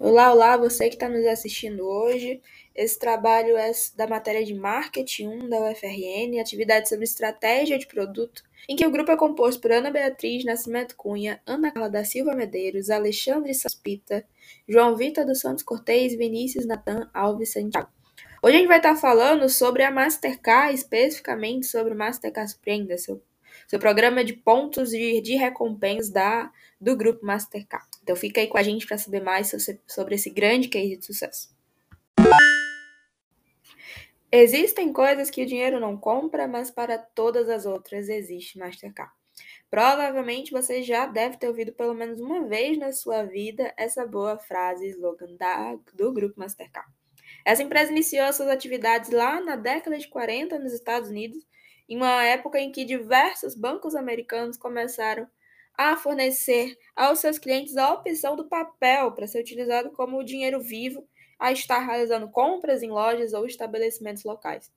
Olá, olá, você que está nos assistindo hoje. Esse trabalho é da matéria de Marketing 1 da UFRN, atividade sobre estratégia de produto, em que o grupo é composto por Ana Beatriz Nascimento Cunha, Ana Carla da Silva Medeiros, Alexandre Saspita, João Vitor dos Santos Cortez, Vinícius Natan Alves Santiago. Hoje a gente vai estar falando sobre a Mastercard, especificamente sobre o Mastercard Surpreenda, seu, seu programa de pontos de, de recompensas da, do grupo Mastercard. Então fica aí com a gente para saber mais sobre esse grande case de sucesso. Existem coisas que o dinheiro não compra, mas para todas as outras existe Mastercard. Provavelmente você já deve ter ouvido pelo menos uma vez na sua vida essa boa frase slogan da, do grupo Mastercard. Essa empresa iniciou suas atividades lá na década de 40 nos Estados Unidos, em uma época em que diversos bancos americanos começaram a fornecer aos seus clientes a opção do papel para ser utilizado como dinheiro vivo a estar realizando compras em lojas ou estabelecimentos locais.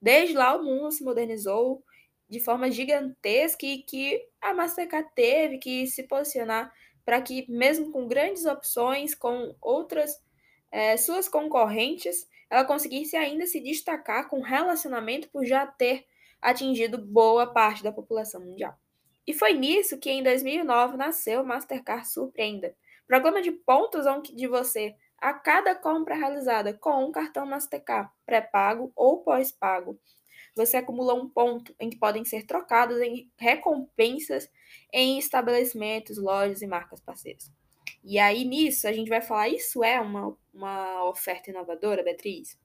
Desde lá, o mundo se modernizou de forma gigantesca e que a Mastercard teve que se posicionar para que, mesmo com grandes opções, com outras é, suas concorrentes, ela conseguisse ainda se destacar com relacionamento por já ter atingido boa parte da população mundial. E foi nisso que em 2009 nasceu o Mastercard Surpreenda, programa de pontos onde você, a cada compra realizada com um cartão Mastercard pré-pago ou pós-pago, você acumula um ponto em que podem ser trocados em recompensas em estabelecimentos, lojas e marcas parceiras. E aí, nisso, a gente vai falar: isso é uma, uma oferta inovadora, Beatriz?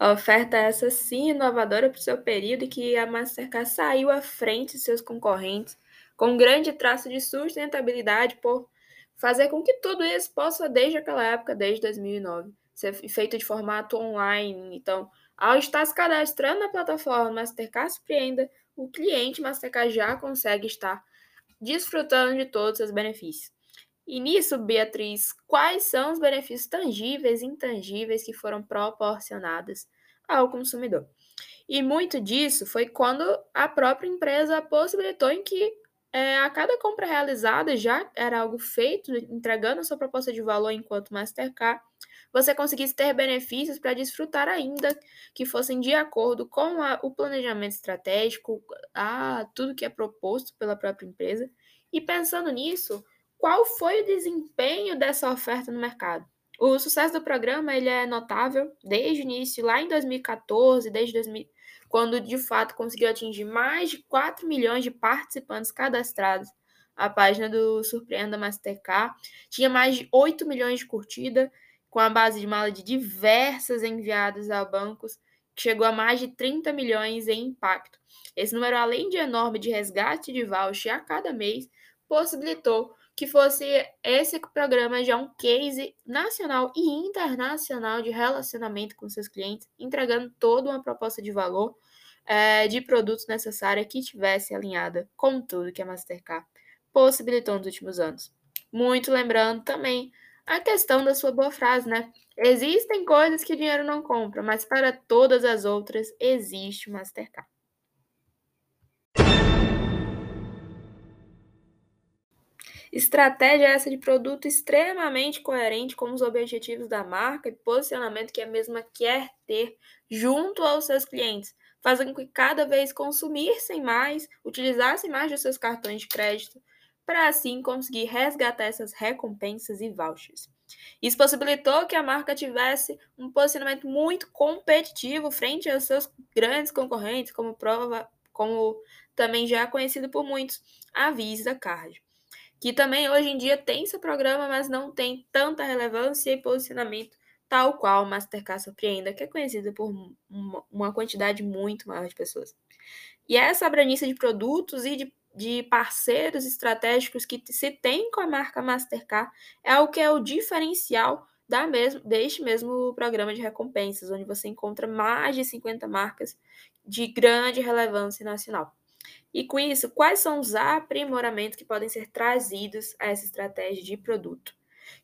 Oferta é essa sim inovadora para o seu período e que a Mastercard saiu à frente de seus concorrentes com um grande traço de sustentabilidade por fazer com que tudo isso possa, desde aquela época, desde 2009, ser feito de formato online. Então, ao estar se cadastrando na plataforma Mastercard Surpreenda, o cliente Mastercard já consegue estar desfrutando de todos os benefícios. E nisso, Beatriz, quais são os benefícios tangíveis e intangíveis que foram proporcionados ao consumidor? E muito disso foi quando a própria empresa possibilitou em que é, a cada compra realizada já era algo feito, entregando a sua proposta de valor enquanto Mastercard, você conseguisse ter benefícios para desfrutar ainda que fossem de acordo com a, o planejamento estratégico, a tudo que é proposto pela própria empresa. E pensando nisso, qual foi o desempenho dessa oferta no mercado? O sucesso do programa ele é notável desde o início, lá em 2014, desde 2000, quando de fato conseguiu atingir mais de 4 milhões de participantes cadastrados. A página do Surpreenda Mastercard tinha mais de 8 milhões de curtidas com a base de mala de diversas enviadas a bancos, que chegou a mais de 30 milhões em impacto. Esse número, além de enorme de resgate de voucher a cada mês, possibilitou que fosse esse programa já um case nacional e internacional de relacionamento com seus clientes, entregando toda uma proposta de valor é, de produtos necessária que tivesse alinhada com tudo que a Mastercard possibilitou nos últimos anos. Muito lembrando também a questão da sua boa frase, né? Existem coisas que o dinheiro não compra, mas para todas as outras existe o Mastercard. Estratégia essa de produto extremamente coerente com os objetivos da marca e posicionamento que a mesma quer ter junto aos seus clientes, fazendo com que cada vez consumissem mais, utilizassem mais dos seus cartões de crédito, para assim conseguir resgatar essas recompensas e vouchers. Isso possibilitou que a marca tivesse um posicionamento muito competitivo frente aos seus grandes concorrentes, como prova, como também já é conhecido por muitos, a Visa Card, que também hoje em dia tem seu programa, mas não tem tanta relevância e posicionamento tal qual o Mastercard Surpreenda, que é conhecido por uma quantidade muito maior de pessoas. E essa abrangência de produtos e de de parceiros estratégicos que se tem com a marca Mastercard é o que é o diferencial da mesmo, deste mesmo programa de recompensas, onde você encontra mais de 50 marcas de grande relevância nacional. E com isso, quais são os aprimoramentos que podem ser trazidos a essa estratégia de produto?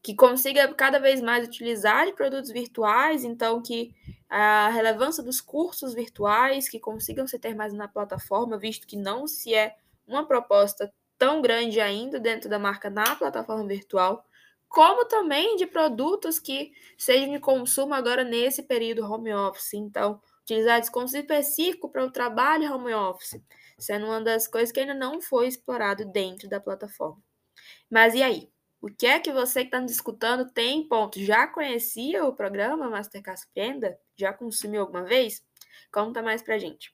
Que consiga cada vez mais utilizar de produtos virtuais, então que a relevância dos cursos virtuais que consigam se ter mais na plataforma, visto que não se é uma proposta tão grande ainda dentro da marca na plataforma virtual, como também de produtos que sejam de consumo agora nesse período home office. Então, utilizar descontos específicos para o trabalho home office, sendo uma das coisas que ainda não foi explorado dentro da plataforma. Mas e aí? O que é que você que está nos escutando tem ponto? Já conhecia o programa Mastercard Surpreenda? Já consumiu alguma vez? Conta mais pra gente.